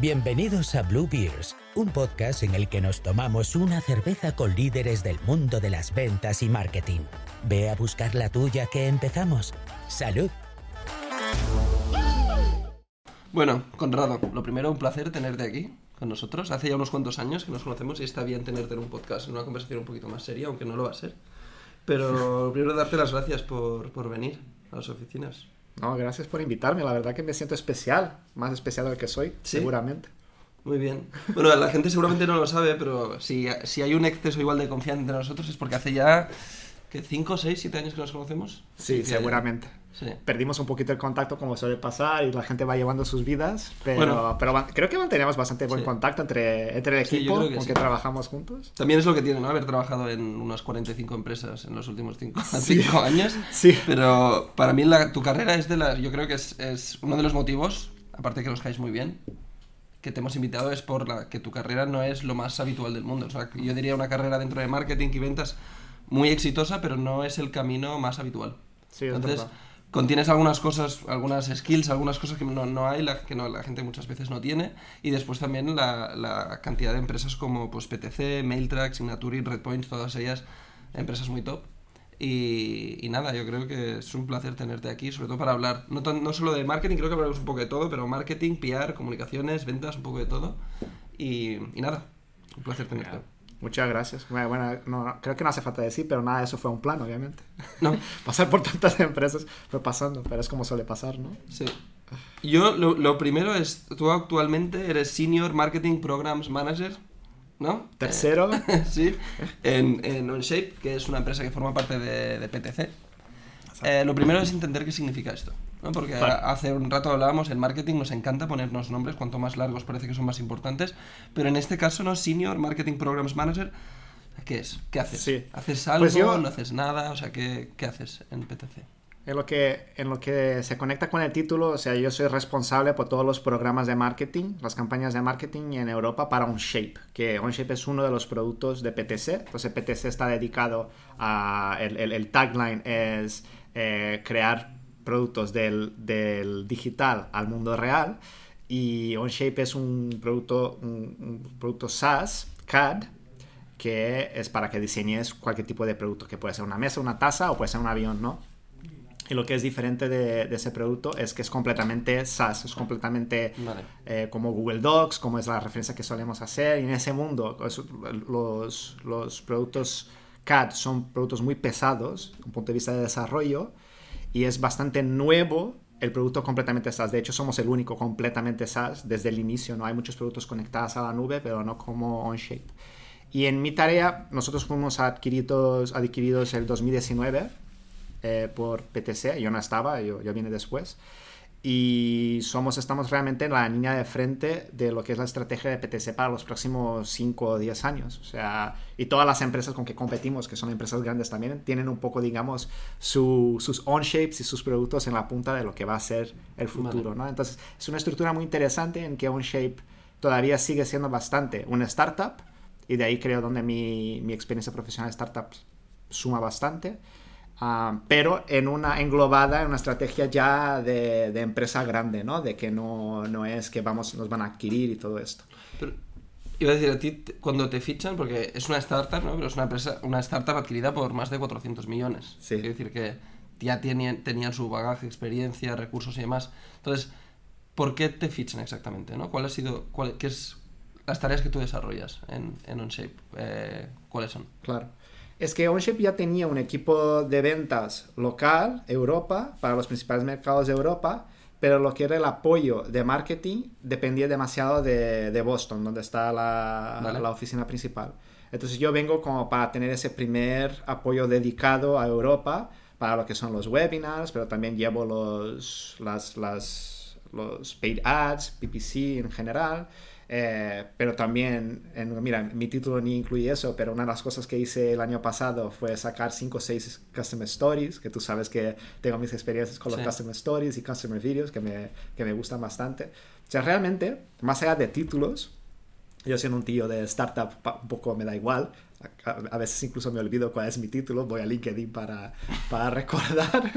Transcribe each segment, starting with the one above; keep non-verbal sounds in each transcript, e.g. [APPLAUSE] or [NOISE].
Bienvenidos a Blue Beers, un podcast en el que nos tomamos una cerveza con líderes del mundo de las ventas y marketing. Ve a buscar la tuya que empezamos. ¡Salud! Bueno, Conrado, lo primero, un placer tenerte aquí con nosotros. Hace ya unos cuantos años que nos conocemos y está bien tenerte en un podcast, en una conversación un poquito más seria, aunque no lo va a ser. Pero [LAUGHS] primero darte las gracias por, por venir a las oficinas. No, gracias por invitarme. La verdad que me siento especial, más especial del que soy, ¿Sí? seguramente. Muy bien. Bueno, la gente seguramente no lo sabe, pero si, si hay un exceso igual de confianza entre nosotros es porque hace ya que 5, 6, 7 años que nos conocemos. Sí, seguramente. Sí. Perdimos un poquito el contacto como suele pasar y la gente va llevando sus vidas, pero, Bueno. pero creo que mantenemos bastante buen Sí. contacto entre, entre el equipo que con que trabajamos juntos. También es lo que tiene, ¿no? Haber trabajado en unas 45 empresas en los últimos 5 [LAUGHS] Sí. años. Sí. Pero para mí la- tu carrera es de las... Yo creo que es, es uno de los motivos, aparte que nos caes muy bien, que te hemos invitado es por la que tu carrera no es lo más habitual del mundo. O sea, yo diría una carrera dentro de marketing y ventas muy exitosa, pero no es el camino más habitual. Sí, es Entonces. Contienes algunas cosas, algunas skills, algunas cosas que no, no hay, la, que no, la gente muchas veces no tiene. Y después también la, la cantidad de empresas como pues, PTC, Mailtrack, Signatory, Redpoint, todas ellas empresas muy top. Y, y nada, yo creo que es un placer tenerte aquí, sobre todo para hablar, no, tan- no solo de marketing, creo que hablaremos un poco de todo, pero marketing, PR, comunicaciones, ventas, un poco de todo. Y, y nada, un placer tenerte. Muchas gracias. Bueno, bueno, no- creo que no hace falta decir, pero nada de eso fue un plan, obviamente. No, [LAUGHS] Pasar por tantas empresas fue pasando, pero es como suele pasar, ¿no? Sí. Yo, lo, lo primero es, tú actualmente eres Senior Marketing Programs Manager, ¿no? Tercero, Eh, [LAUGHS] sí, en, en OnShape, que es una empresa que forma parte de, de PTC. Eh, lo primero es entender qué significa esto, ¿no? Porque Vale. hace un rato hablábamos, en marketing nos encanta ponernos nombres, cuanto más largos parece que son más importantes, pero en este caso, ¿no? Senior Marketing Programs Manager, ¿qué es? ¿Qué haces? Sí. ¿Haces algo? Pues yo- ¿No haces nada? O sea, ¿qué, qué haces en PTC? En lo, que, en lo que se conecta con el título, o sea, yo soy responsable por todos los programas de marketing, las campañas de marketing en Europa para OnShape, que OnShape es uno de los productos de PTC. Entonces, PTC está dedicado a. El, el- el tagline es eh, crear productos del, del digital al mundo real. Y OnShape es un producto, un, un producto SaaS, CAD, que es para que diseñes cualquier tipo de producto, que puede ser una mesa, una taza o puede ser un avión, ¿no? Y lo que es diferente de, de ese producto es que es completamente SaaS, es completamente Vale. eh, como Google Docs, como es la referencia que solemos hacer. Y en ese mundo, los, los productos CAD son productos muy pesados, desde un punto de vista de desarrollo, y es bastante nuevo el producto completamente SaaS. De hecho, somos el único completamente SaaS desde el inicio. No hay muchos productos conectados a la nube, pero no como OnShape. Y en mi tarea, nosotros fuimos adquiridos, adquiridos el 2019 eh, por PTC. Yo no estaba, yo, yo vine después. Y somos, estamos realmente en la línea de frente de lo que es la estrategia de PTC para los próximos 5 o 10 años. O sea, y todas las empresas con que competimos, que son empresas grandes también, tienen un poco, digamos, su- sus on-shapes y sus productos en la punta de lo que va a ser el futuro, Vale. ¿no? Entonces, es una estructura muy interesante en que on-shape todavía sigue siendo bastante una startup y de ahí creo donde mi, mi experiencia profesional de startups suma bastante. Ah, pero en una englobada en una estrategia ya de, de empresa grande, ¿no? De que no, no es que vamos, nos van a adquirir y todo esto. Pero, iba a decir, a ti cuando te fichan, porque es una startup, ¿no? Pero es una empresa, una startup adquirida por más de 400 millones. Sí. Quiere decir que ya tenían, tenían su bagaje, experiencia, recursos y demás. Entonces, ¿por qué te fichan exactamente, no? ¿Cuál ha sido, cuál, qué es las tareas que tú desarrollas en, en OnShape? Eh, ¿Cuáles son? Claro. Es que OnShape ya tenía un equipo de ventas local, Europa, para los principales mercados de Europa, pero lo que era el apoyo de marketing dependía demasiado de, de Boston, donde está la, Vale. la oficina principal. Entonces yo vengo como para tener ese primer apoyo dedicado a Europa para lo que son los webinars, pero también llevo los, las, las, los paid ads, PPC en general. Eh, pero también, en- mira, mi título ni incluye eso, pero una de las cosas que hice el año pasado fue sacar 5 o 6 Customer Stories, que tú sabes que tengo mis experiencias con Sí. los Customer Stories y Customer Videos, que me, que me gustan bastante. O sea, realmente, más allá de títulos, yo siendo un tío de startup un poco me da igual. A, veces incluso me olvido cuál es mi título, voy a LinkedIn para, para [LAUGHS] recordar.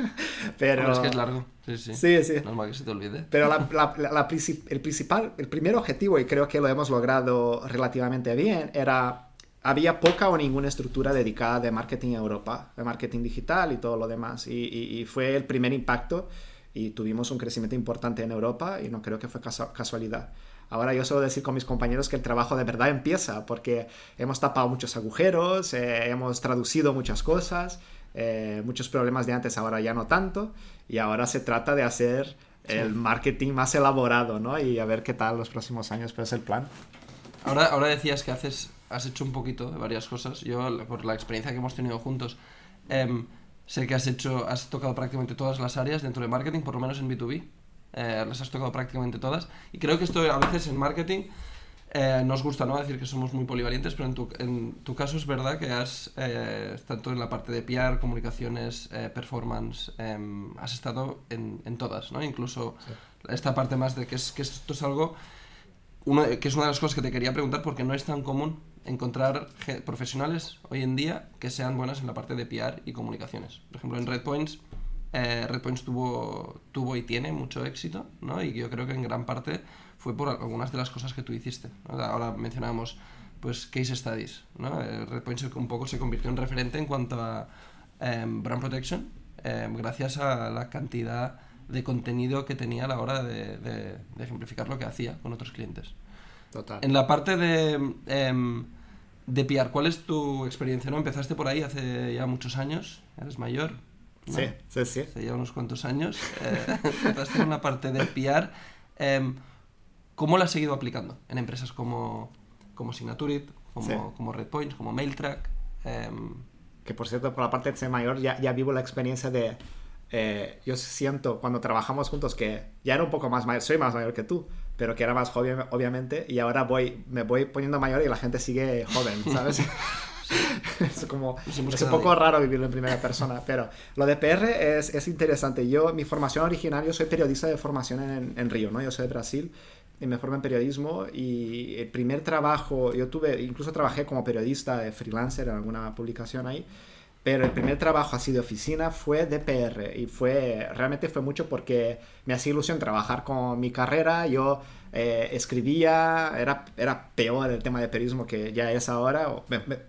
Pero es que es largo. Sí, sí. Sí, sí. Normal que se te olvide. Pero la, [LAUGHS] la, el principal, el primer objetivo, y creo que lo hemos logrado relativamente bien, era había poca o ninguna estructura dedicada de marketing en Europa, de marketing digital y todo lo demás. Y, y, fue el primer impacto y tuvimos un crecimiento importante en Europa y no creo que fue casualidad. Ahora yo suelo decir con mis compañeros que el trabajo de verdad empieza porque hemos tapado muchos agujeros, eh, hemos traducido muchas cosas, eh, muchos problemas de antes ahora ya no tanto y ahora se trata de hacer el marketing más elaborado, ¿no? Y a ver qué tal los próximos años, pero es el plan. Ahora, ahora decías que haces has hecho un poquito de varias cosas. Yo, por la experiencia que hemos tenido juntos, em, sé que has hecho, has tocado prácticamente todas las áreas dentro de marketing, por lo menos en B2B. Eh, las has tocado prácticamente todas. Y creo que esto a veces en marketing eh, nos gusta ¿no? decir que somos muy polivalentes, pero en tu, en tu caso es verdad que has, eh, tanto en la parte de PR, comunicaciones, eh, performance, em, has estado en, en, todas, ¿no? Incluso esta parte más de que, es, que esto es algo, que es una de las cosas que te quería preguntar porque no es tan común encontrar profesionales hoy en día que sean buenas en la parte de PR y comunicaciones. Por ejemplo, en RedPoints, eh, RedPoints tuvo, tuvo y tiene mucho éxito, ¿no? Y yo creo que en gran parte fue por algunas de las cosas que tú hiciste. Ahora mencionábamos pues case studies, ¿no? Eh, RedPoints un poco se convirtió en referente en cuanto a em, brand protection, em, gracias a la cantidad de contenido que tenía a la hora de, de, de ejemplificar lo que hacía con otros clientes. Total. En la parte de em, de PR, ¿cuál es tu experiencia? ¿no? Empezaste por ahí hace ya muchos años, eres mayor. Sí, sí, sí. Hace ya unos cuantos años. Eh, [LAUGHS] empezaste en una parte de PR. Em, ¿Cómo la has seguido aplicando en empresas como, como Signaturit, como, como Redpoints, como Mailtrack? Em, que por cierto, por la parte de ser mayor, ya, ya vivo la experiencia de. Eh, yo siento cuando trabajamos juntos que ya era un poco más mayor, soy más mayor que tú, pero que era más joven, obviamente, y ahora voy, me voy poniendo mayor y la gente sigue joven, ¿sabes? [LAUGHS] [LAUGHS] es como es un poco raro vivirlo en primera persona, pero lo de PR es, es, interesante. Yo, mi formación original, yo soy periodista de formación en, en, Río, ¿no? Yo soy de Brasil y me formé en periodismo y el primer trabajo, yo tuve, incluso trabajé como periodista freelancer en alguna publicación ahí, pero el primer trabajo así de oficina fue de PR y fue realmente fue mucho porque me hacía ilusión trabajar con mi carrera. Yo eh, escribía era, era peor el tema de periodismo que ya es ahora o,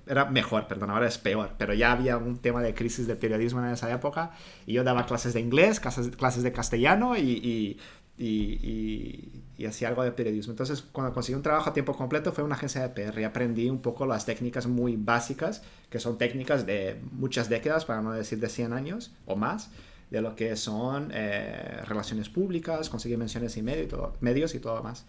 era mejor perdón ahora es peor pero ya había un tema de crisis de periodismo en esa época y yo daba clases de inglés clases, clases de castellano y, y, y, hacía algo de periodismo. Entonces, cuando conseguí un trabajo a tiempo completo fue una agencia de PR y aprendí un poco las técnicas muy básicas, que son técnicas de muchas décadas, para no decir de 100 años o más, de lo que son eh, relaciones públicas, conseguir menciones y, medio, y medios y todo más.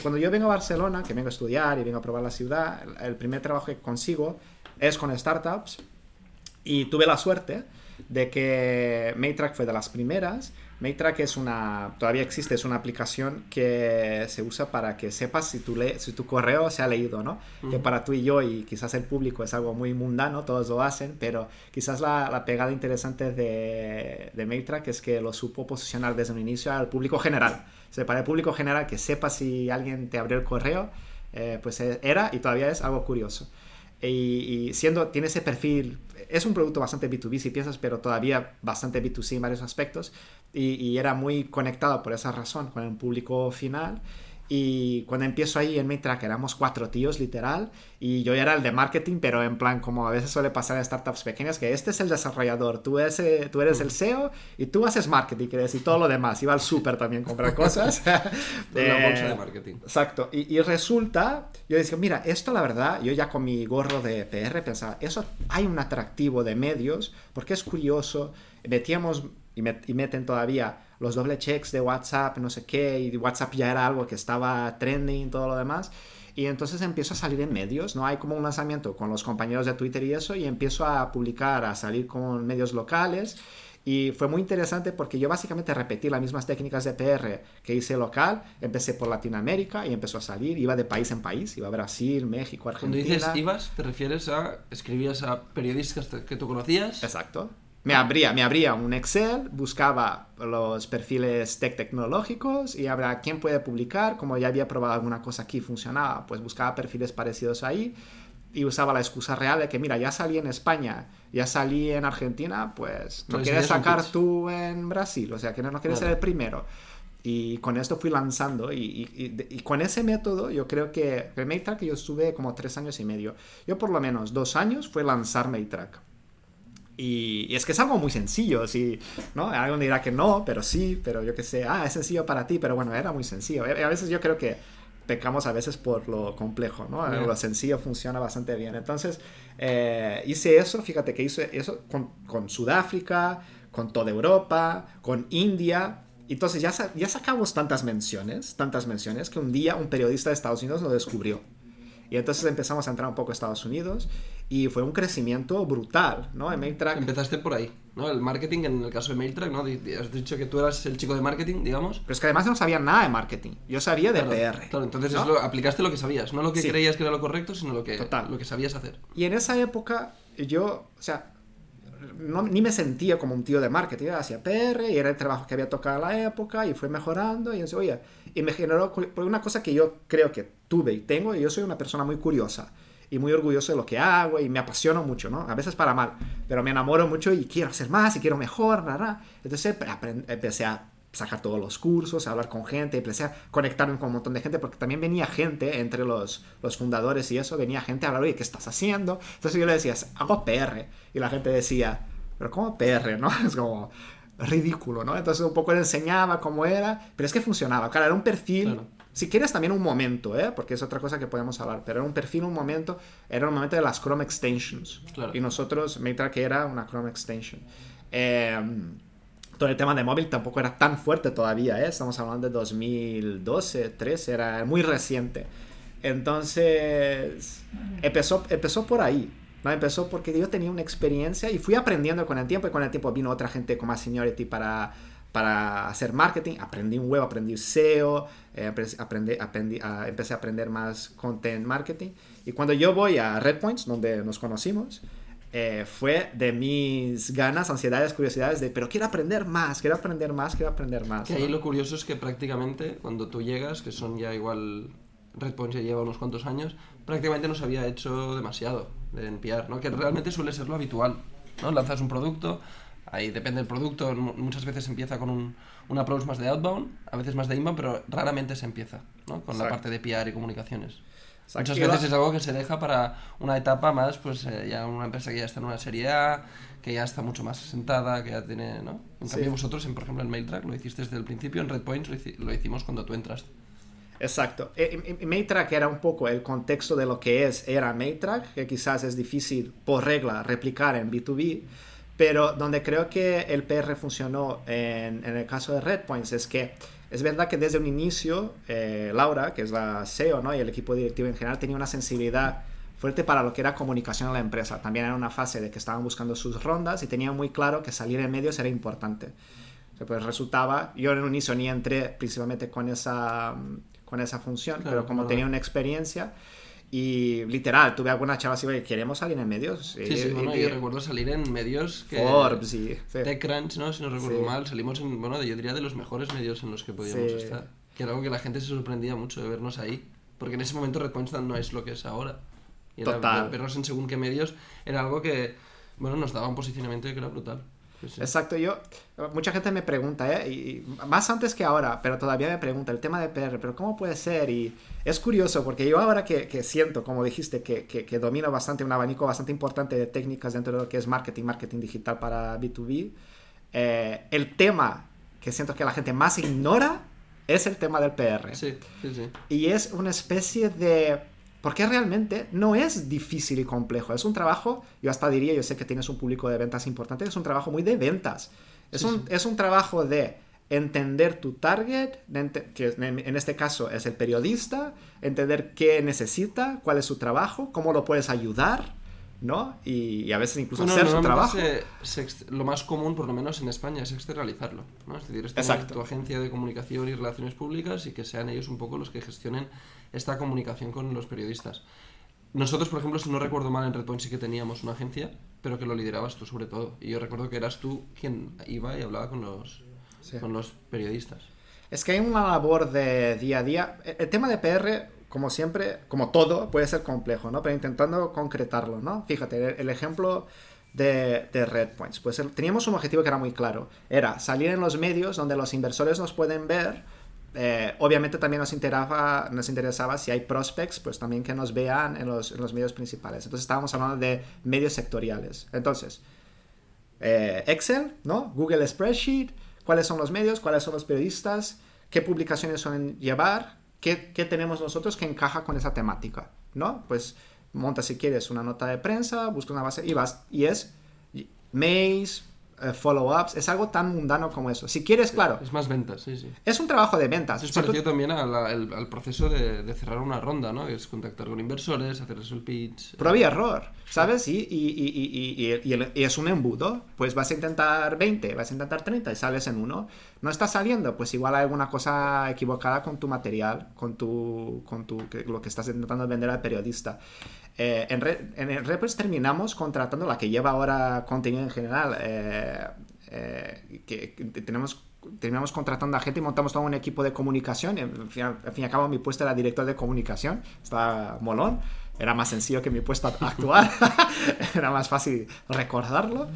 cuando yo vengo a Barcelona, que vengo a estudiar y vengo a probar la ciudad, el primer trabajo que consigo es con startups y tuve la suerte de que Maytrack fue de las primeras Maytrack es una, todavía existe, es una aplicación que se usa para que sepas si tu, si tu correo se ha leído, ¿no? Que para tú y yo y quizás el público es algo muy mundano, todos lo hacen, pero quizás la, la pegada interesante de, de Maytrack es que lo supo posicionar desde un inicio al público general. O sea, para el público general que sepa si alguien te abrió el correo, eh, pues eh, era y todavía es algo curioso. Y, y, siendo, tiene ese perfil, es un producto bastante B2B si piensas, pero todavía bastante B2C en varios aspectos y, era muy conectado por esa razón con el público final. Y cuando empiezo ahí en mi track éramos cuatro tíos literal y yo era el de marketing, pero en plan como a veces suele pasar en startups pequeñas, que este es el desarrollador, tú eres, eh, tú eres el SEO y tú haces marketing, quieres y todo lo demás. Iba al súper también a comprar cosas. [LAUGHS] Una bolsa de marketing. [LAUGHS] Exacto. Y, y, resulta, yo decía, mira, esto la verdad, yo ya con mi gorro de PR pensaba, eso hay un atractivo de medios, porque es curioso, metíamos y, meten todavía los doble checks de WhatsApp, no sé qué, y WhatsApp ya era algo que estaba trending, todo lo demás. Y entonces empiezo a salir en medios, ¿no? Hay como un lanzamiento con los compañeros de Twitter y eso, y empiezo a publicar, a salir con medios locales. Y fue muy interesante porque yo básicamente repetí las mismas técnicas de PR que hice local. Empecé por Latinoamérica y empezó a salir. Iba de país en país. Iba a Brasil, México, Argentina. Cuando dices ibas, ¿te refieres a escribías a periodistas que tú conocías? Exacto Me abría, me abría un Excel, buscaba los perfiles tech tecnológicos y habrá quién puede publicar, como ya había probado alguna cosa aquí funcionaba, pues buscaba perfiles parecidos ahí y usaba la excusa real de que, mira, ya salí en España, ya salí en Argentina, pues no quieres sacar tú en Brasil, o sea, que no, no quieres ser el primero. Y con esto fui lanzando y, y- y de- y con ese método yo creo que el Maytrack yo estuve como tres años y medio. Yo por lo menos dos años fue lanzar Maytrack. Y, y es que es algo muy sencillo, sí, ¿no? Alguien dirá que no, pero sí, pero yo qué sé, ah, es sencillo para ti, pero bueno, era muy sencillo. A veces yo creo que pecamos a veces por lo complejo, ¿no? Lo sencillo funciona bastante bien. Entonces, eh, hice eso, fíjate que hice eso con, con Sudáfrica, con toda Europa, con India. Entonces ya, ya sacamos tantas menciones, tantas menciones, que un día un periodista de Estados Unidos lo descubrió. Y entonces empezamos a entrar un poco a Estados Unidos y fue un crecimiento brutal, ¿no? Mailtrack Empezaste por ahí, ¿no? El marketing, en el caso de MailTrack, ¿no? Has dicho que tú eras el chico de marketing, digamos. Pero es que además no sabía nada de marketing. Yo sabía de Claro, PR. Claro, entonces ¿no? es lo- aplicaste lo que sabías, no lo que Sí. creías que era lo correcto, sino lo que, Total. lo que sabías hacer. Y en esa época yo, o sea, no- ni me sentía como un tío de marketing. Hacía PR y era el trabajo que había tocado en la época y fue mejorando. Y, oye, y me generó por una cosa que yo creo que tuve y tengo. Y yo soy una persona muy curiosa y muy orgulloso de lo que hago y me apasiono mucho, ¿no? A veces para mal, pero me enamoro mucho y quiero hacer más y quiero mejor, ra. Entonces empecé a sacar todos los cursos, a hablar con gente, empecé a conectarme con un montón de gente, porque también venía gente entre los, los fundadores y eso, venía gente a hablar, oye, ¿qué estás haciendo? Entonces yo le decía, hago PR, y la gente decía, pero ¿cómo PR, no? [LAUGHS] Es como ridículo, ¿no? Entonces un poco le enseñaba cómo era, pero es que funcionaba, claro, era un perfil. Si quieres también un momento, ¿eh? Porque es otra cosa que podemos hablar, pero era un perfil, un momento, era un momento de las Chrome Extensions, Claro. y nosotros, Mitra que era una Chrome Extension. Eh, todo el tema de móvil tampoco era tan fuerte todavía, ¿eh? estamos hablando de 2012, 13, era muy reciente. Entonces, empezó, empezó por ahí. ¿no? Empezó porque yo tenía una experiencia y fui aprendiendo con el tiempo y con el tiempo vino otra gente con más seniority para, para hacer marketing. Aprendí un web, aprendí SEO, eh, apre- aprendí, aprendí, a- empecé a aprender más content marketing. Y cuando yo voy a Redpoints, donde nos conocimos, eh, fue de mis ganas, ansiedades, curiosidades de, pero quiero aprender más, quiero aprender más, quiero aprender más. Que ahí lo curioso es que prácticamente cuando tú llegas, que son ya igual, Redpoint ya lleva unos cuantos años, prácticamente no se había hecho demasiado en PR, ¿no? Que realmente suele ser lo habitual, ¿no? Lanzas un producto, ahí depende del producto, mu- muchas veces empieza con un, un approach más de outbound, a veces más de inbound, pero raramente se empieza, ¿no? Con la parte de PR y comunicaciones. Exacto. Muchas veces es algo que se deja para una etapa más, pues eh, ya una empresa que ya está en una serie A, que ya está mucho más asentada, que ya tiene, ¿no? En Sí. cambio vosotros, en, por ejemplo, en MailTrack lo hiciste desde el principio, en Redpoint lo, hici- lo hicimos cuando tú entraste. Exacto. E- e- Maytrack era un poco el contexto de lo que es, era Maytrack, que quizás es difícil por regla replicar en B2B, pero donde creo que el PR funcionó en, en el caso de Redpoints es que es verdad que desde un inicio eh, Laura, que es la CEO ¿no? y el equipo directivo en general, tenía una sensibilidad fuerte para lo que era comunicación en la empresa. También era una fase de que estaban buscando sus rondas y tenían muy claro que salir en medios era importante. O sea, pues resultaba, yo en un inicio ni entré principalmente con esa, con esa función, Claro, pero como verdad. tenía una experiencia y literal, tuve algunas chavas y ¿queremos salir en medios? Sí, sí, Y- bueno, y- yo recuerdo salir en medios que... Forbes y... sí. TechCrunch, ¿no? Si no recuerdo Sí. mal, salimos en, bueno, yo diría de los mejores medios en los que podíamos Sí. estar. Que era algo que la gente se sorprendía mucho de vernos ahí. Porque en ese momento Redpoint no es lo que es ahora. Y era- Total. vernos en según qué medios era algo que, bueno, nos daba un posicionamiento que era brutal. Sí, sí. Exacto, yo, mucha gente me pregunta, ¿eh? y más antes que ahora, pero todavía me pregunta el tema de PR, pero ¿cómo puede ser? Y es curioso, porque yo ahora que, que siento, como dijiste, que, que, que domino bastante, un abanico bastante importante de técnicas dentro de lo que es marketing, marketing digital para B2B, eh, el tema que siento que la gente más ignora es el tema del PR. Sí, sí, sí. Y es una especie de... Porque realmente no es difícil y complejo. Es un trabajo, yo hasta diría, yo sé que tienes un público de ventas importante, es un trabajo muy de ventas. Es, Sí, un, sí. es un trabajo de entender tu target, que en, en este caso es el periodista, entender qué necesita, cuál es su trabajo, cómo lo puedes ayudar, ¿no? Y, y a veces incluso Bueno, hacer su trabajo. se- se lo más común, por lo menos en España, es externalizarlo. ¿no? Es decir, es tener Exacto. tu agencia de comunicación y relaciones públicas y que sean ellos un poco los que gestionen esta comunicación con los periodistas. Nosotros, por ejemplo, si no recuerdo mal, en Redpoint sí que teníamos una agencia pero que lo liderabas tú sobre todo. Y yo recuerdo que eras tú quien iba y hablaba con los, con los periodistas. Es que hay una labor de día a día. El tema de PR, como siempre, como todo, puede ser complejo, ¿no? Pero intentando concretarlo, ¿no? Fíjate, el, ejemplo de, de Red Points. Pues teníamos un objetivo que era muy claro. Era salir en los medios donde los inversores nos pueden ver eh, obviamente también nos interesaba, nos interesaba si hay prospects, pues también que nos vean en los, medios principales. Entonces estábamos hablando de medios sectoriales. Entonces, eh, Excel, ¿no? Google Spreadsheet, cuáles son los medios, cuáles son los periodistas, qué publicaciones suelen llevar, qué, tenemos nosotros que encaja con esa temática, ¿no? Pues monta si quieres una nota de prensa, busca una base y vas, y es mails, eh, follow-ups, es algo tan mundano como eso. Si quieres, claro. Es más ventas, sí, sí. Es un trabajo de ventas. Es parecido también al, proceso de, cerrar una ronda, ¿no? Es contactar con inversores, hacerles el pitch. Prueba y error, ¿sabes? Y, y, y, es un embudo. Pues vas a intentar 20, vas a intentar 30 y sales en uno. No está saliendo, pues igual hay alguna cosa equivocada con tu material, con tu, con tu, lo que estás intentando vender al periodista. Eh, en, Red, en terminamos contratando la que lleva ahora contenido en general. Eh, eh, que, tenemos terminamos contratando a gente y montamos todo un equipo de comunicación. Al fin, y al cabo, mi puesto era director de comunicación. Está molón. Era más sencillo que mi puesto actual. [LAUGHS] era más fácil recordarlo.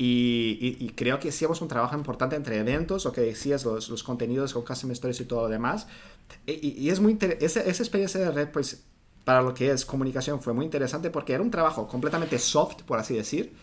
Y, creo que hacíamos un trabajo importante entre eventos, o que decías, los, los contenidos con Custom Stories y todo lo demás. Y, es muy esa, esa experiencia de red, pues para lo que es comunicación fue muy interesante porque era un trabajo completamente soft, por así decir,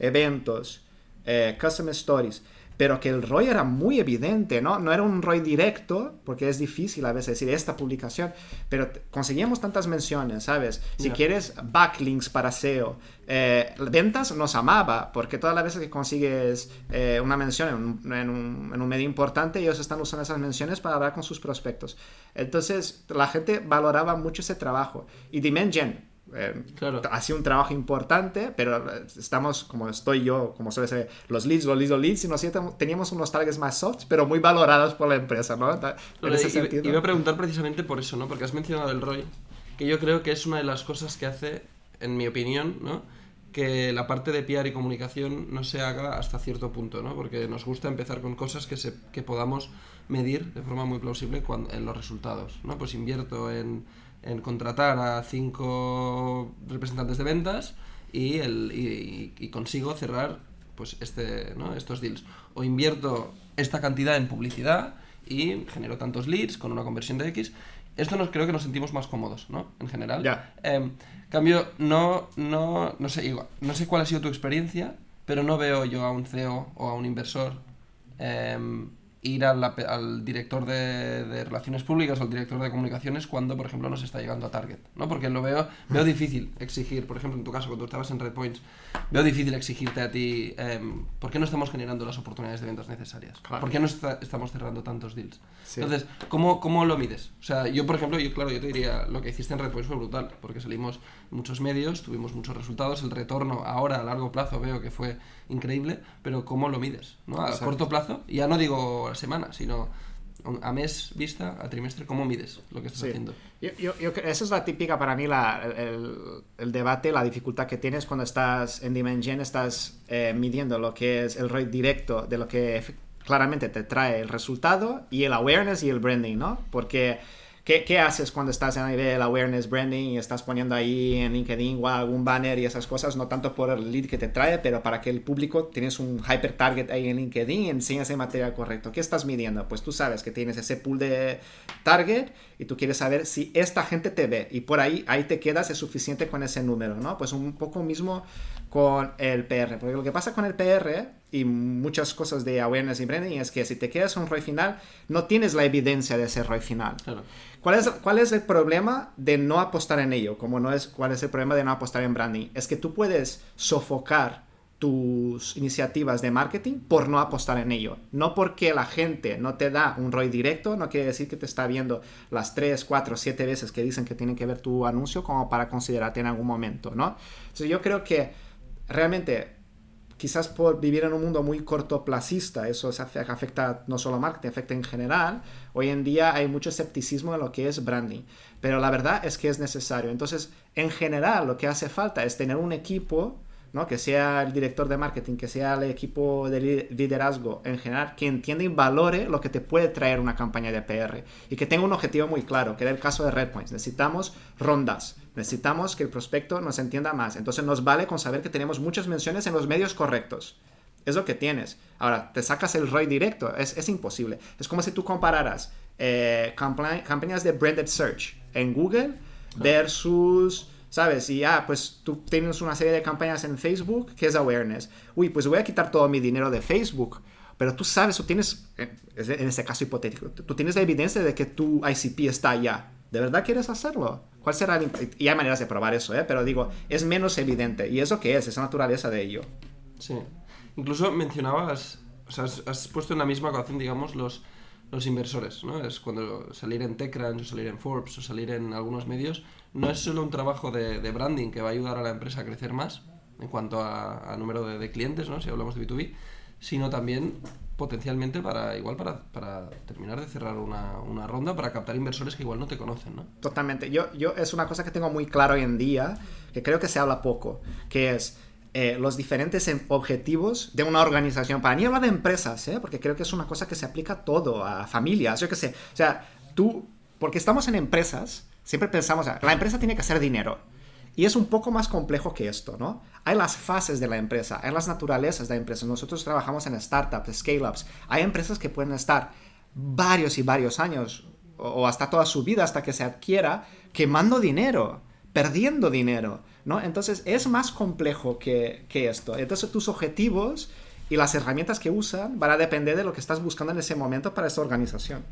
eventos, eh, custom stories, pero que el ROI era muy evidente, ¿no? No era un ROI directo, porque es difícil a veces decir esta publicación, pero conseguíamos tantas menciones, ¿sabes? Si quieres backlinks para SEO, eh, ventas nos amaba, porque todas las veces que consigues eh, una mención en un, en un, medio importante, ellos están usando esas menciones para hablar con sus prospectos. Entonces, la gente valoraba mucho ese trabajo. Y Dimension, eh, claro. ha sido un trabajo importante, pero estamos, como estoy yo, como suele ser, los leads, los leads, los leads, y nosotros teníamos unos targets más soft, pero muy valorados por la empresa, ¿no? En ese sentido. Iba a preguntar precisamente por eso, ¿no? Porque has mencionado el ROI, que yo creo que es una de las cosas que hace, en mi opinión, ¿no? que la parte de PR y comunicación no se haga hasta cierto punto, ¿no? Porque nos gusta empezar con cosas que, se, que podamos medir de forma muy plausible cuando, en los resultados, ¿no? Pues invierto en en contratar a cinco representantes de ventas y, el, y, consigo cerrar pues este, ¿no? estos deals. O invierto esta cantidad en publicidad y genero tantos leads con una conversión de X. Esto nos, creo que nos sentimos más cómodos, ¿no? En general. Ya. Em, cambio, no, no, no, sé, no sé cuál ha sido tu experiencia, pero no veo yo a un CEO o a un inversor em, ir al director de, relaciones públicas o al director de comunicaciones cuando, por ejemplo, no se está llegando a target, ¿no? Porque lo veo, veo difícil exigir, por ejemplo, en tu caso, cuando estabas en Red Points, veo difícil exigirte a ti, eh, ¿por qué no estamos generando las oportunidades de ventas necesarias? ¿Por qué no estamos cerrando tantos deals? Entonces, ¿cómo, ¿cómo lo mides? O sea, yo, por ejemplo, yo, claro, yo te diría, lo que hiciste en Red Points fue brutal, porque salimos muchos medios, tuvimos muchos resultados, el retorno ahora a largo plazo veo que fue increíble, pero ¿cómo lo mides? ¿no? A corto plazo, ya no digo a semana, sino a mes vista, a trimestre, ¿cómo mides lo que estás haciendo? Yo, esa es la típica para mí, la, el, debate, la dificultad que tienes cuando estás en Dimension, estás eh, midiendo lo que es el rate directo de lo que claramente te trae el resultado y el awareness y el branding, ¿no? Porque ¿Qué, haces cuando estás a nivel awareness branding y estás poniendo ahí en LinkedIn o algún banner y esas cosas? No tanto por el lead que te trae, pero para que el público tienes un hyper target ahí en LinkedIn y enseñas el material correcto. ¿Qué estás midiendo? Pues tú sabes que tienes ese pool de target y tú quieres saber si esta gente te ve y por ahí, ahí te quedas es suficiente con ese número, ¿no? Pues un poco mismo con el PR. Porque lo que pasa con el PR y muchas cosas de awareness y branding es que si te quedas un ROI final, no tienes la evidencia de ese ROI final. ¿Cuál, es, ¿Cuál es el problema de no apostar en ello? Como no es, ¿Cuál es el problema de no apostar en branding? Es que tú puedes sofocar tus iniciativas de marketing por no apostar en ello. No porque la gente no te da un ROI directo, no quiere decir que te está viendo las 3, 4, 7 veces que dicen que tienen que ver tu anuncio como para considerarte en algún momento, ¿no? Entonces yo creo que realmente quizás por vivir en un mundo muy cortoplacista, eso afecta no solo a marketing, afecta en general. Hoy en día hay mucho escepticismo en lo que es branding, pero la verdad es que es necesario. Entonces, en general, lo que hace falta es tener un equipo ¿no? que sea el director de marketing, que sea el equipo de liderazgo en general, que entienda y valore lo que te puede traer una campaña de PR y que tenga un objetivo muy claro, que era el caso de Redpoints. Necesitamos rondas, necesitamos que el prospecto nos entienda más. Entonces nos vale con saber que tenemos muchas menciones en los medios correctos. Es lo que tienes. Ahora, te sacas el ROI directo, es, es imposible. Es como si tú compararas eh, campañas de branded search en Google versus ¿sabes? Y ah, pues tú tienes una serie de campañas en Facebook que es awareness. Uy, pues voy a quitar todo mi dinero de Facebook. Pero tú sabes, tú tienes, en este caso hipotético, tú tienes la evidencia de que tu ICP está allá. ¿De verdad quieres hacerlo? ¿Cuál será el Y hay maneras de probar eso, ¿eh? Pero digo, es menos evidente. Y eso que es, esa naturaleza de ello. Sí. Incluso mencionabas, o sea, has, puesto en la misma ecuación, digamos, los, los inversores, ¿no? Es cuando salir en TechCrunch o salir en Forbes o salir en algunos medios, no es solo un trabajo de, branding que va a ayudar a la empresa a crecer más en cuanto a, número de, clientes, ¿no? si hablamos de B2B, sino también potencialmente para igual para, para terminar de cerrar una, una, ronda para captar inversores que igual no te conocen, ¿no? Totalmente. Yo, yo es una cosa que tengo muy claro hoy en día, que creo que se habla poco, que es eh, los diferentes objetivos de una organización. Para mí habla de empresas, ¿eh? porque creo que es una cosa que se aplica a todo, a familias, yo qué sé. O sea, tú, porque estamos en empresas, Siempre pensamos, la empresa tiene que hacer dinero. Y es un poco más complejo que esto, ¿no? Hay las fases de la empresa, hay las naturalezas de la empresa. Nosotros trabajamos en startups, scale-ups. Hay empresas que pueden estar varios y varios años o hasta toda su vida hasta que se adquiera quemando dinero, perdiendo dinero, ¿no? Entonces es más complejo que, que esto. Entonces tus objetivos y las herramientas que usan van a depender de lo que estás buscando en ese momento para esa organización.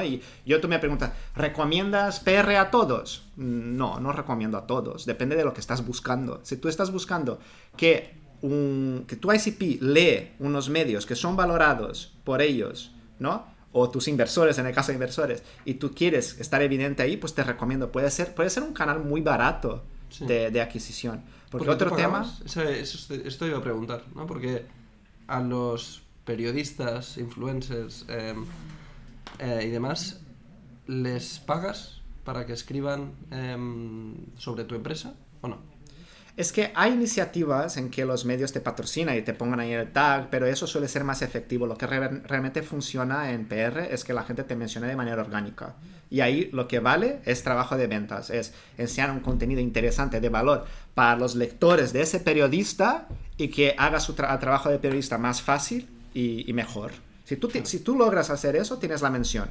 Y yo tú me preguntas, ¿recomiendas PR a todos? No, no recomiendo a todos, depende de lo que estás buscando. Si tú estás buscando que, un, que tu ICP lee unos medios que son valorados por ellos, ¿no? O tus inversores, en el caso de inversores, y tú quieres estar evidente ahí, pues te recomiendo. Puede ser, puede ser un canal muy barato de, adquisición. Porque, otro tema... esto iba a preguntar, ¿no? Porque a los periodistas, influencers, em, eh, y demás, ¿les pagas para que escriban em, sobre tu empresa o no? Es que hay iniciativas en que los medios te patrocinan y te pongan ahí el tag, pero eso suele ser más efectivo. Lo que realmente funciona en PR es que la gente te mencione de manera orgánica. Y ahí lo que vale es trabajo de ventas, es enseñar un contenido interesante, de valor para los lectores de ese periodista y que haga su trabajo de periodista más fácil y mejor. Si tú, si tú logras hacer eso, tienes la mención.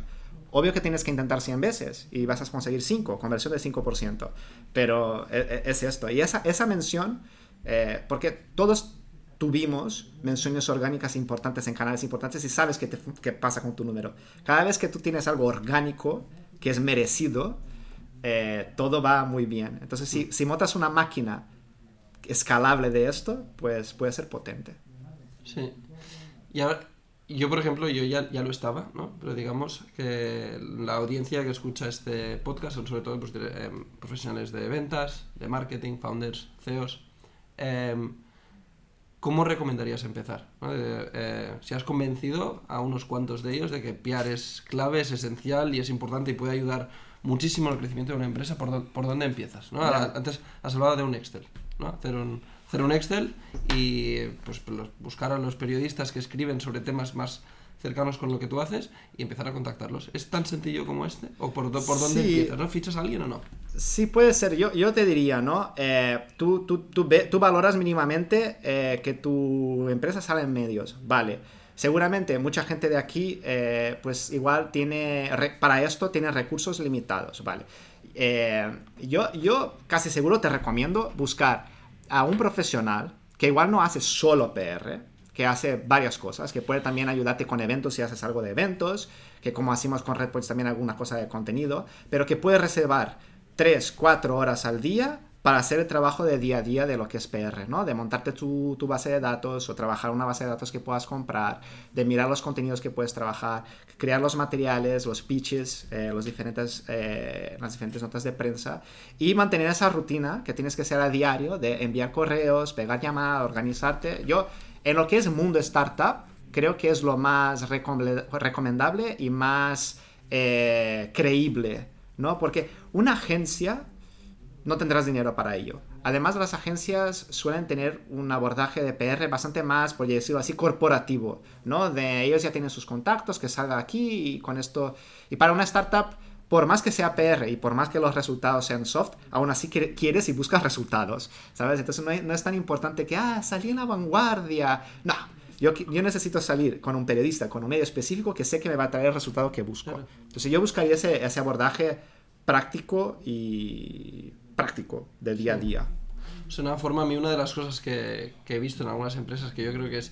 Obvio que tienes que intentar 100 veces y vas a conseguir 5, conversión de 5%. Pero e, e, es, esto. Y esa, esa mención, eh, porque todos tuvimos menciones orgánicas importantes en canales importantes y sabes qué, qué pasa con tu número. Cada vez que tú tienes algo orgánico que es merecido, eh, todo va muy bien. Entonces, si, si montas una máquina escalable de esto, pues puede ser potente. Sí. Y ahora, yo, por ejemplo, yo ya, ya, lo estaba, ¿no? Pero digamos que la audiencia que escucha este podcast son sobre todo pues, em, profesionales de ventas, de marketing, founders, CEOs. Em, ¿Cómo recomendarías empezar? Eh, si has convencido a unos cuantos de ellos de que PR es clave, es esencial y es importante y puede ayudar muchísimo al crecimiento de una empresa, ¿por, por dónde empiezas? ¿no? Antes has hablado de un Excel, ¿no? Hacer un, hacer un Excel y pues, buscar a los periodistas que escriben sobre temas más cercanos con lo que tú haces y empezar a contactarlos. ¿Es tan sencillo como este? ¿O por, por dónde empiezas? ¿no? ¿Fichas a alguien o no? Sí, puede ser. Yo, yo te diría, ¿no? Eh, tú, tú, tú, tú, valoras mínimamente eh, que tu empresa sale en medios. Vale. Seguramente mucha gente de aquí, eh, pues igual tiene, para esto tiene recursos limitados, ¿vale? yo, yo casi seguro te recomiendo buscar a un profesional que igual no hace solo PR, que hace varias cosas, que puede también ayudarte con eventos si haces algo de eventos, que como hacemos con Redpoints también alguna cosa de contenido, pero que puede reservar 3, 4 horas al día para hacer el trabajo de día a día de lo que es PR, ¿no? De montarte tu, base de datos o trabajar una base de datos que puedas comprar, de mirar los contenidos que puedes trabajar, crear los materiales, los pitches, eh, los diferentes, eh, las diferentes notas de prensa y mantener esa rutina que tienes que hacer a diario de enviar correos, pegar llamadas, organizarte. Yo, en lo que es mundo startup, creo que es lo más recomendable y más eh, creíble, ¿no? Porque una agencia no tendrás dinero para ello. Además, las agencias suelen tener un abordaje de PR bastante más, por decirlo así, corporativo, ¿no? De ellos ya tienen sus contactos, que salga aquí y con esto... Y para una startup, por más que sea PR y por más que los resultados sean soft, aún así quieres y buscas resultados, ¿sabes? Entonces no, es tan importante que, ah, salí en la vanguardia. No, yo, yo, necesito salir con un periodista, con un medio específico que sé que me va a traer el resultado que busco. Entonces yo buscaría ese, ese abordaje práctico y práctico del día a día. Es una forma, a mí una de las cosas que, que, he visto en algunas empresas que yo creo que es,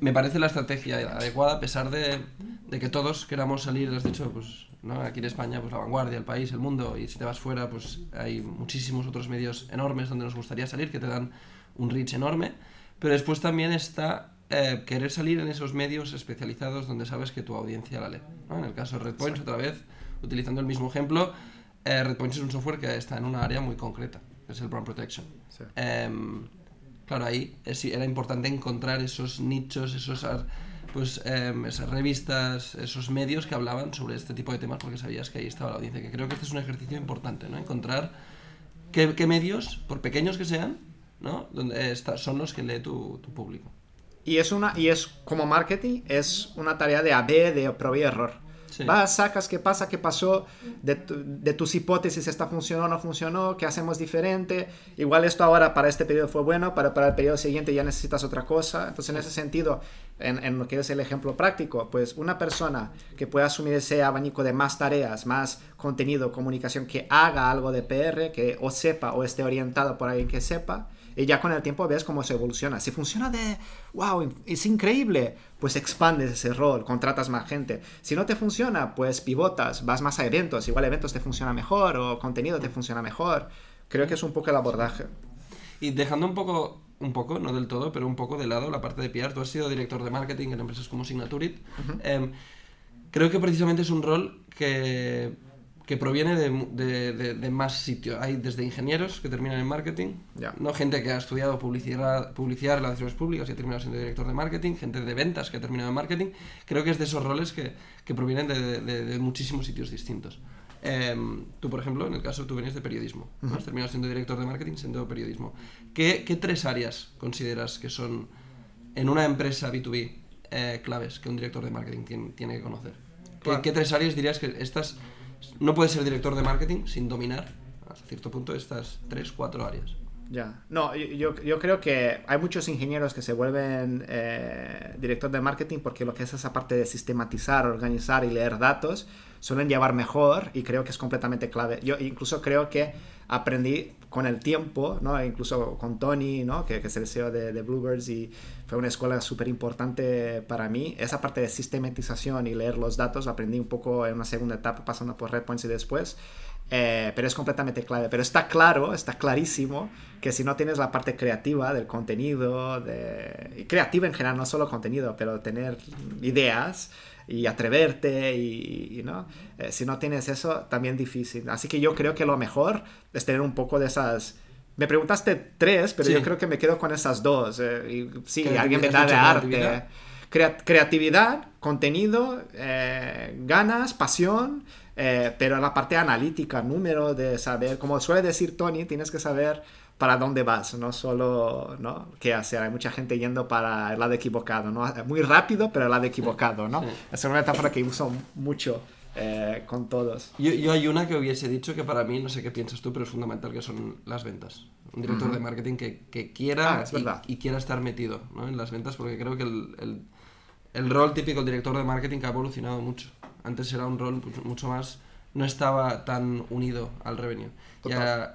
me parece la estrategia adecuada a pesar de, de que todos queramos salir, has dicho, pues ¿no? aquí en España, pues la vanguardia, el país, el mundo, y si te vas fuera, pues hay muchísimos otros medios enormes donde nos gustaría salir que te dan un reach enorme, pero después también está eh, querer salir en esos medios especializados donde sabes que tu audiencia la lee. En el caso de Redpoints, otra vez, utilizando el mismo ejemplo, eh, Redpoints es un software que está en una área muy concreta, es el brand protection. Em, claro, ahí era importante encontrar esos nichos, esos pues em, esas revistas, esos medios que hablaban sobre este tipo de temas porque sabías que ahí estaba la audiencia. Que creo que este es un ejercicio importante, ¿no? Encontrar qué, qué medios, por pequeños que sean, ¿no? Donde son los que lee tu, tu, público. Y es una y es como marketing es una tarea de AB de prueba y error. Vas, sacas qué pasa, qué pasó, de, de, tus hipótesis, esta funcionó no funcionó, qué hacemos diferente. Igual esto ahora para este periodo fue bueno, pero para el periodo siguiente ya necesitas otra cosa. Entonces, en ese sentido, en, en lo que es el ejemplo práctico, pues una persona que pueda asumir ese abanico de más tareas, más contenido, comunicación, que haga algo de PR, que o sepa o esté orientado por alguien que sepa, y ya con el tiempo ves cómo se evoluciona. Si funciona de, wow, es increíble, pues expandes ese rol, contratas más gente. Si no te funciona, pues pivotas, vas más a eventos. Igual eventos te funciona mejor o contenido te funciona mejor. Creo que es un poco el abordaje. Y dejando un poco, un poco, no del todo, pero un poco de lado la parte de PR, tú has sido director de marketing en empresas como Signaturit. Em, creo que precisamente es un rol que que proviene de, de, más sitios. Hay desde ingenieros que terminan en marketing, no gente que ha estudiado publicidad, publicidad, relaciones públicas y ha terminado siendo director de marketing, gente de ventas que ha terminado en marketing. Creo que es de esos roles que, que provienen de, muchísimos sitios distintos. Em, tú, por ejemplo, en el caso tú venías de periodismo, has terminado siendo director de marketing, siendo periodismo. ¿Qué, ¿Qué, tres áreas consideras que son en una empresa B2B eh, claves que un director de marketing tiene, tiene que conocer? ¿Qué, ¿Qué, tres áreas dirías que estas no puedes ser director de marketing sin dominar hasta cierto punto estas tres, cuatro áreas. Ya, no, yo, yo, creo que hay muchos ingenieros que se vuelven eh, director de marketing porque lo que es esa parte de sistematizar, organizar y leer datos suelen llevar mejor y creo que es completamente clave. Yo incluso creo que aprendí con el tiempo, ¿no? incluso con Tony, ¿no? que, que es el CEO de, de Bluebirds y fue una escuela súper importante para mí. Esa parte de sistematización y leer los datos aprendí un poco en una segunda etapa pasando por Redpoints y después. Eh, pero es completamente clave. Pero está claro, está clarísimo que si no tienes la parte creativa del contenido, de... creativa en general, no solo contenido, pero tener ideas y atreverte y, ¿no? Eh, si no tienes eso, también difícil. Así que yo creo que lo mejor es tener un poco de esas... Me preguntaste tres, pero yo creo que me quedo con esas dos. Eh, y, sí, alguien me da de arte. creatividad, contenido, ganas, pasión eh, pero la parte analítica, número de saber, como suele decir Tony, tienes que saber para dónde vas, no solo ¿no? qué hacer. Hay mucha gente yendo para el lado equivocado, ¿no? muy rápido, pero el lado equivocado. ¿no? Es una metáfora que uso mucho eh, con todos. Yo, yo, hay una que hubiese dicho que para mí, no sé qué piensas tú, pero es fundamental, que son las ventas. Un director de marketing que, que quiera ah, y, quiera estar metido ¿no? en las ventas, porque creo que el, el, el rol típico del director de marketing ha evolucionado mucho. Antes era un rol mucho más no estaba tan unido al revenue.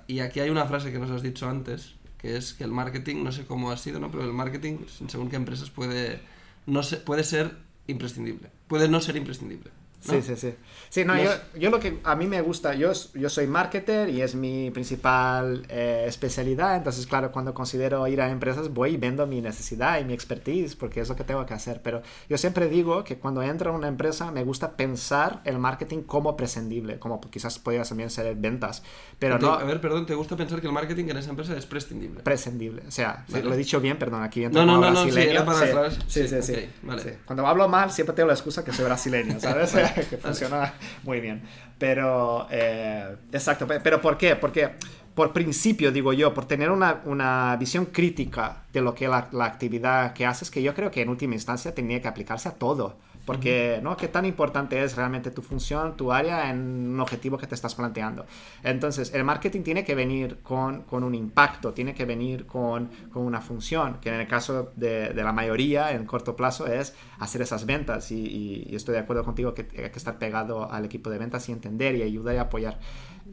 Y, aquí hay una frase que nos has dicho antes, que es que el marketing, no sé cómo ha sido, ¿no? pero el marketing, según qué empresas, puede, no se, puede ser imprescindible. Puede no ser imprescindible. Sí, sí, sí. Sí, no, yo, yo, lo que a mí me gusta, yo, yo soy marketer y es mi principal eh, especialidad, entonces claro, cuando considero ir a empresas voy y vendo mi necesidad y mi expertise porque es lo que tengo que hacer, pero yo siempre digo que cuando entro a una empresa me gusta pensar el marketing como prescindible, como quizás podría también ser ventas, pero no... A ver, perdón, ¿te gusta pensar que el marketing en esa empresa es prescindible? Prescindible, o sea, lo he dicho bien, perdón, aquí entro no, no, no, no, sí, era para sí, sí, sí, vale. Cuando hablo mal siempre tengo la excusa que soy brasileño, ¿sabes? [LAUGHS] [LAUGHS] que funciona muy bien. Pero, eh, exacto, pero ¿por qué? Porque por principio, digo yo, por tener una, una visión crítica de lo que la, la actividad que haces, que yo creo que en última instancia tenía que aplicarse a todo. Porque, ¿no? ¿Qué tan importante es realmente tu función, tu área en un objetivo que te estás planteando? Entonces, el marketing tiene que venir con, con un impacto, tiene que venir con, con, una función, que en el caso de, la mayoría, en corto plazo, es hacer esas ventas. Y, y, estoy de acuerdo contigo que hay que estar pegado al equipo de ventas y entender y ayudar y apoyar.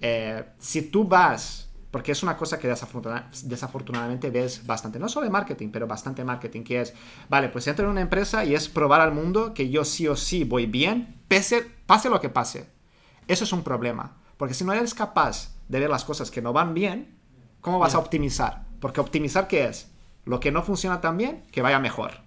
Eh, si tú vas porque es una cosa que desafortunadamente ves bastante, no solo en marketing, pero bastante marketing, que es, vale, pues entro en una empresa y es probar al mundo que yo sí o sí voy bien, pese, pase lo que pase. Eso es un problema, porque si no eres capaz de ver las cosas que no van bien, ¿cómo vas a optimizar? Porque optimizar, ¿qué es? Lo que no funciona tan bien, que vaya mejor.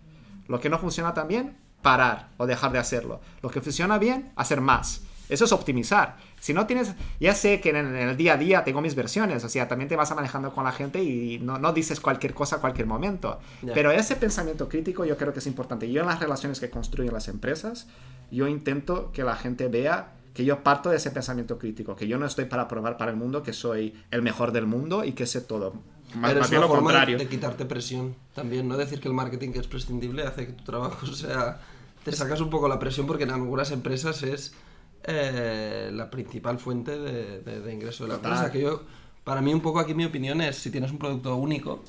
Lo que no funciona tan bien, parar o dejar de hacerlo. Lo que funciona bien, hacer más. Eso es optimizar. Si no tienes, ya sé que en, el día a día tengo mis versiones, o sea, también te vas manejando con la gente y no, no dices cualquier cosa a cualquier momento. Pero ese pensamiento crítico yo creo que es importante. Yo en las relaciones que construyo las empresas, yo intento que la gente vea que yo parto de ese pensamiento crítico, que yo no estoy para probar para el mundo que soy el mejor del mundo y que sé todo. Más, más bien lo contrario. De, de quitarte presión también, no decir que el marketing es prescindible hace que tu trabajo [LAUGHS] sea... Te sacas un poco la presión porque en algunas empresas es eh, la principal fuente de, de, ingreso de la empresa. Que yo, para mí un poco aquí mi opinión es, si tienes un producto único,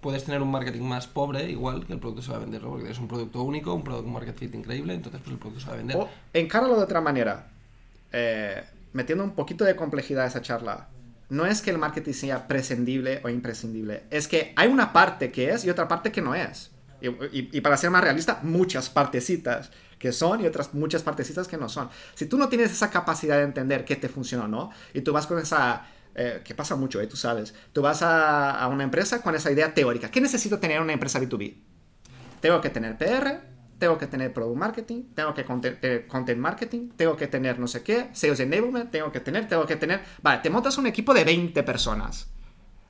puedes tener un marketing más pobre, igual que el producto se va a vender, porque tienes un producto único, un producto un market fit increíble, entonces pues el producto se va a vender. O encáralo de otra manera, eh, metiendo un poquito de complejidad a esa charla. No es que el marketing sea prescindible o imprescindible, es que hay una parte que es y otra parte que no es. Y, para ser más realista, muchas partecitas que son y otras muchas partecitas que no son. Si tú no tienes esa capacidad de entender qué te funciona o no, y tú vas con esa... Eh, que pasa mucho, eh, tú sabes. Tú vas a, una empresa con esa idea teórica. ¿Qué necesito tener en una empresa B2B? Tengo que tener PR, tengo que tener product marketing, tengo que content, eh, content, marketing, tengo que tener no sé qué, sales enablement, tengo que tener, tengo que tener... Vale, te montas un equipo de 20 personas.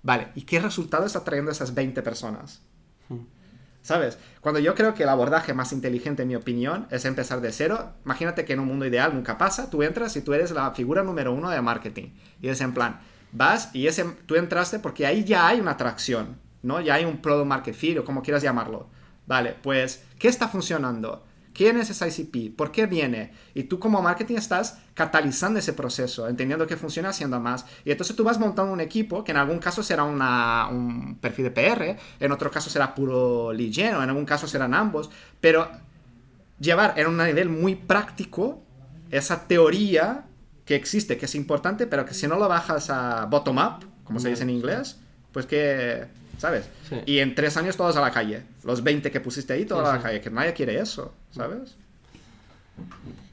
Vale, ¿y qué resultado está trayendo esas 20 personas? Hmm. ¿Sabes? Cuando yo creo que el abordaje más inteligente, en mi opinión, es empezar de cero. Imagínate que en un mundo ideal nunca pasa, tú entras y tú eres la figura número uno de marketing. Y es en plan, vas y ese, tú entraste porque ahí ya hay una atracción, ¿no? Ya hay un product market fit o como quieras llamarlo. Vale, pues, ¿qué está funcionando? ¿Quién es ese ICP? ¿Por qué viene? Y tú como marketing estás catalizando ese proceso, entendiendo que funciona haciendo más. Y entonces tú vas montando un equipo que en algún caso será una, un perfil de PR, en otro caso será puro lead gen, o en algún caso serán ambos. Pero llevar en un nivel muy práctico esa teoría que existe, que es importante, pero que si no lo bajas a bottom-up, como se dice en inglés, pues que ¿sabes? Y en tres años todos a la calle. Los 20 que pusiste ahí, todos a la calle. Que nadie quiere eso, ¿sabes?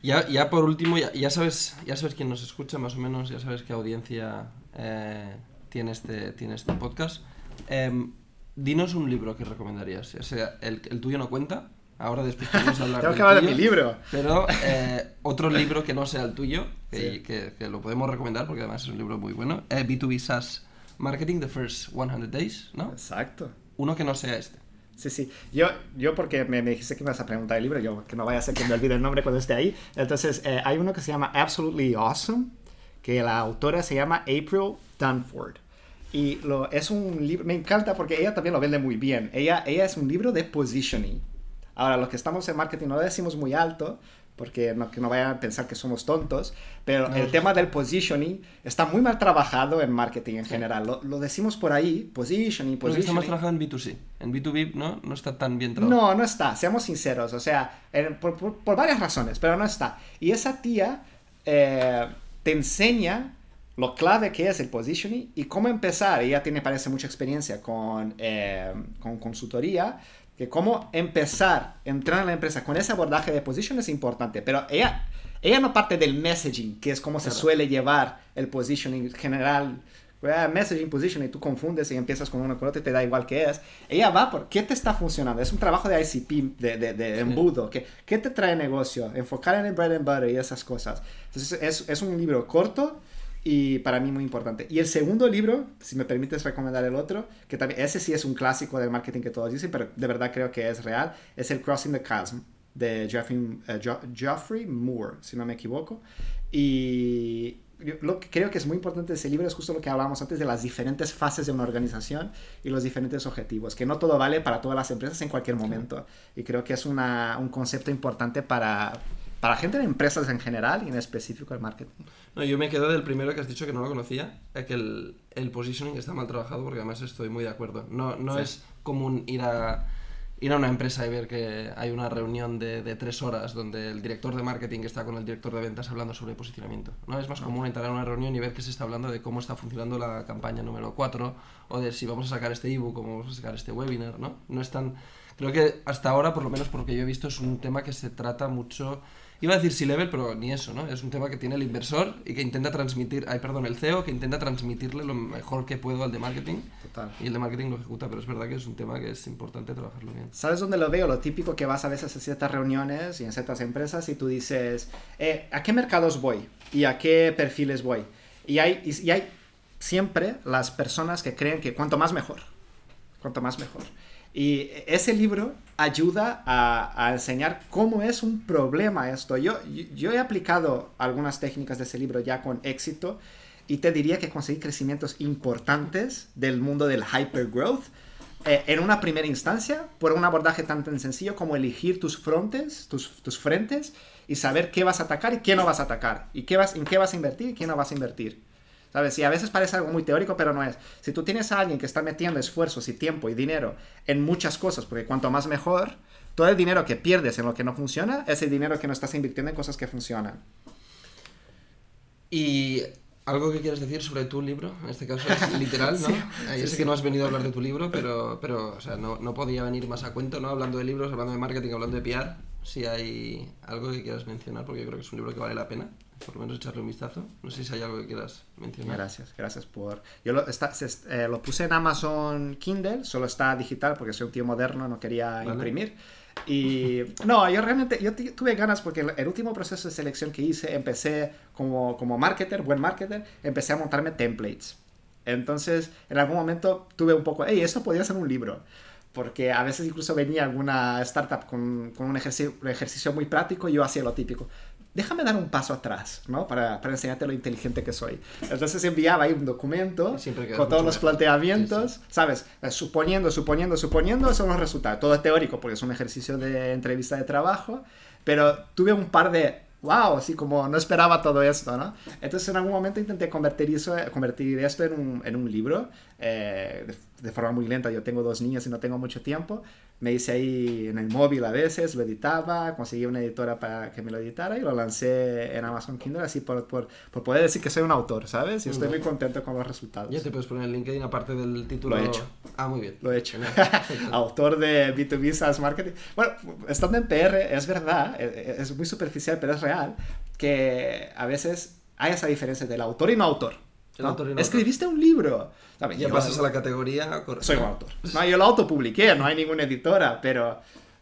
Ya, ya por último, ya, ya, sabes, ya sabes quién nos escucha más o menos, ya sabes qué audiencia eh, tiene, este, tiene este podcast. Em, dinos un libro que recomendarías. O sea, el, el tuyo no cuenta. Ahora después podemos hablar Tengo que hablar de mi libro. Pero eh, otro [LAUGHS] libro que no sea el tuyo, que, que, que, lo podemos recomendar porque además es un libro muy bueno. Eh, B2B SaaS Marketing the First 100 Days, ¿no? Exacto. Uno que no sea este. Sí, sí. Yo, yo porque me, me, dijiste que me vas a preguntar el libro, yo que no vaya a ser que me olvide el nombre cuando esté ahí. Entonces, eh, hay uno que se llama Absolutely Awesome, que la autora se llama April Dunford. Y lo, es un libro, me encanta porque ella también lo vende muy bien. Ella, ella es un libro de positioning. Ahora, los que estamos en marketing no lo decimos muy alto, porque no, que no vayan a pensar que somos tontos, pero el tema del positioning está muy mal trabajado en marketing en general. Lo, lo, decimos por ahí, positioning, positioning. Está más trabajado en B2C. En B2B no, no está tan bien trabajado. No, no está, seamos sinceros. O sea, por, por, por, varias razones, pero no está. Y esa tía eh, te enseña lo clave que es el positioning y cómo empezar. Ella tiene, parece, mucha experiencia con, eh, con consultoría que cómo empezar, entrar en la empresa con ese abordaje de position es importante, pero ella, ella no parte del messaging, que es como se suele llevar el positioning general. Messaging, positioning, tú confundes y empiezas con uno con otro y te da igual que es. Ella va por qué te está funcionando. Es un trabajo de ICP, de, de, de embudo. ¿Qué, ¿Qué, te trae negocio? Enfocar en el bread and butter y esas cosas. Entonces es, es un libro corto, y para mí muy importante. Y el segundo libro, si me permites recomendar el otro, que también ese sí es un clásico del marketing que todos dicen, pero de verdad creo que es real, es el Crossing the Chasm de Geoffrey, uh, Geoffrey Moore, si no me equivoco. Y lo que creo que es muy importante de ese libro es justo lo que hablábamos antes de las diferentes fases de una organización y los diferentes objetivos, que no todo vale para todas las empresas en cualquier momento. Y creo que es una, un concepto importante para, para gente de empresas en general y en específico el marketing. No, yo me quedo del primero que has dicho que no lo conocía, que el, el positioning está mal trabajado porque además estoy muy de acuerdo. No, no Sí. es común ir a, ir a una empresa y ver que hay una reunión de, de tres horas donde el director de marketing está con el director de ventas hablando sobre posicionamiento. No es más común entrar a una reunión y ver que se está hablando de cómo está funcionando la campaña número 4 o de si vamos a sacar este ebook o vamos a sacar este webinar, ¿no? No es tan... Creo que hasta ahora, por lo menos por lo que yo he visto, es un tema que se trata mucho... Iba a decir C-level, pero ni eso, ¿no? Es un tema que tiene el inversor y que intenta transmitir... Ay, perdón, el CEO, que intenta transmitirle lo mejor que puedo al de marketing. Total. Y el de marketing lo ejecuta, pero es verdad que es un tema que es importante trabajarlo bien. ¿Sabes dónde lo veo? Lo típico que vas a veces a ciertas reuniones y en ciertas empresas y tú dices, eh, ¿a qué mercados voy? ¿Y a qué perfiles voy? Y hay, y, y hay siempre las personas que creen que cuanto más mejor. Cuanto más mejor. Y ese libro ayuda a, enseñar cómo es un problema esto. Yo, yo, yo he aplicado algunas técnicas de ese libro ya con éxito y te diría que conseguí crecimientos importantes del mundo del hypergrowth eh, en una primera instancia por un abordaje tan, tan sencillo como elegir tus frontes, tus, tus frentes y saber qué vas a atacar y qué no vas a atacar y qué vas, en qué vas a invertir y qué no vas a invertir. ¿Sabes? Y a veces parece algo muy teórico, pero no es. Si tú tienes a alguien que está metiendo esfuerzos y tiempo y dinero en muchas cosas, porque cuanto más mejor, todo el dinero que pierdes en lo que no funciona es el dinero que no estás invirtiendo en cosas que funcionan. Y algo que quieras decir sobre tu libro, en este caso es [LAUGHS] literal, ¿no? Sí, yo sí, sé que no has venido a hablar de tu libro, pero, pero o sea, no, no podía venir más a cuento, ¿no? Hablando de libros, hablando de marketing, hablando de PR. Si hay algo que quieras mencionar, porque yo creo que es un libro que vale la pena, por lo menos echarle un vistazo. No sé si hay algo que quieras mencionar. Gracias, gracias por... Yo lo, está- se- eh, lo puse en Amazon Kindle, solo está digital porque soy un tío moderno, no quería Vale. imprimir. Y no, yo realmente yo tu- tuve ganas porque el, el último proceso de selección que hice, empecé como, como marketer, buen marketer, empecé a montarme templates. Entonces, en algún momento tuve un poco, hey, esto podría ser un libro. Porque a veces incluso venía alguna startup con, con un, ejercicio, un ejercicio muy práctico y yo hacía lo típico. Déjame dar un paso atrás, ¿no? Para, para enseñarte lo inteligente que soy. Entonces enviaba ahí un documento con todos los planteamientos, Sí, ¿sabes? Eh, Suponiendo, suponiendo, suponiendo, son los resultados. Todo es teórico porque es un ejercicio de entrevista de trabajo, pero tuve un par de, wow, así como no esperaba todo esto, ¿no? Entonces en algún momento intenté convertir, eso, convertir esto en un, en un libro eh, de, forma muy lenta. Yo tengo dos niños y no tengo mucho tiempo. Me hice ahí en el móvil a veces, lo editaba, conseguí una editora para que me lo editara y lo lancé en Amazon Kindle así por, por, por poder decir que soy un autor, ¿sabes? Y estoy muy contento con los resultados. Ya te puedes poner el LinkedIn aparte del título. Lo he hecho. Ah, muy bien. Lo he hecho. [LAUGHS] Autor de B2B SaaS Marketing. Bueno, estando en PR, es verdad, eh, es muy superficial, pero es real, que a veces hay esa diferencia del autor y no autor. ¿No? Escribiste un libro. ¿sabes? Ya pasas a la categoría. cor- Soy un autor. [LAUGHS] No, yo lo autopubliqué, no hay ninguna editora, pero...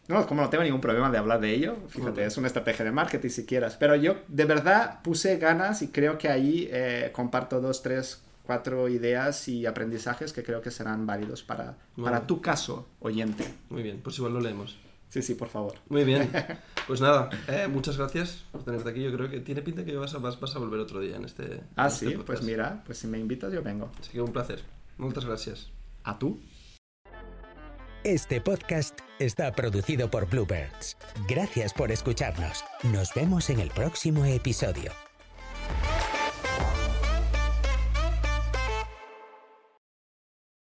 No, como no tengo ningún problema de hablar de ello, fíjate, es una estrategia de marketing si quieras. Pero yo de verdad puse ganas y creo que ahí eh, comparto dos, tres, cuatro ideas y aprendizajes que creo que serán válidos para, para tu caso, oyente. Muy bien, pues igual lo leemos. Sí, sí, por favor. Muy bien. [LAUGHS] Pues nada, eh, muchas gracias por tenerte aquí. Yo creo que tiene pinta que vas a, vas, vas a volver otro día en este. Ah, en este sí, podcast. pues mira, pues si me invitas yo vengo. Así que un placer. Muchas gracias. ¿A tú? Este podcast está producido por Bluebirds. Gracias por escucharnos. Nos vemos en el próximo episodio.